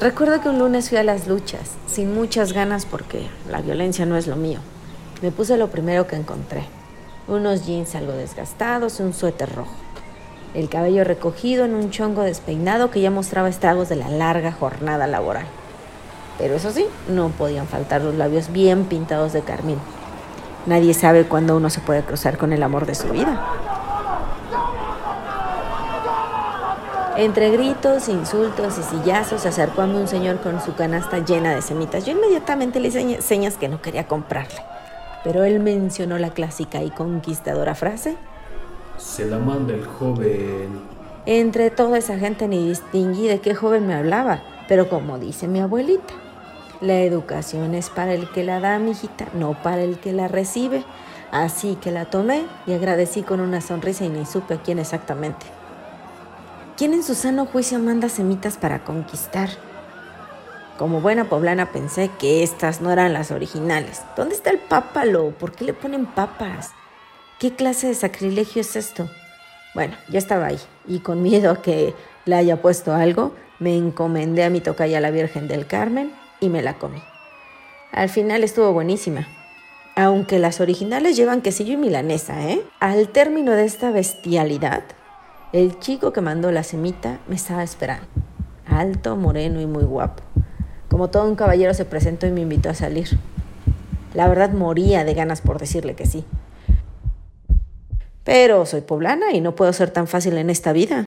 Recuerdo que un lunes fui a las luchas, sin muchas ganas porque la violencia no es lo mío. Me puse lo primero que encontré. Unos jeans algo desgastados y un suéter rojo. El cabello recogido en un chongo despeinado que ya mostraba estragos de la larga jornada laboral. Pero eso sí, no podían faltar los labios bien pintados de carmín. Nadie sabe cuándo uno se puede cruzar con el amor de su vida. Entre gritos, insultos y sillazos se acercó a mí un señor con su canasta llena de semitas. Yo inmediatamente le hice señas que no quería comprarle. Pero él mencionó la clásica y conquistadora frase. Se la manda el joven. Entre toda esa gente ni distinguí de qué joven me hablaba, pero como dice mi abuelita, la educación es para el que la da, mijita, no para el que la recibe. Así que la tomé y agradecí con una sonrisa y ni supe a quién exactamente. ¿Quién en su sano juicio manda semitas para conquistar? Como buena poblana pensé que estas no eran las originales. ¿Dónde está el pápalo? ¿Por qué le ponen papas? ¿Qué clase de sacrilegio es esto? Bueno, ya estaba ahí y con miedo a que le haya puesto algo, me encomendé a mi tocaya la Virgen del Carmen y me la comí. Al final estuvo buenísima. Aunque las originales llevan quesillo y milanesa, ¿eh? Al término de esta bestialidad, el chico que mandó la semita me estaba esperando. Alto, moreno y muy guapo. Como todo un caballero se presentó y me invitó a salir. La verdad moría de ganas por decirle que sí. Pero soy poblana y no puedo ser tan fácil en esta vida.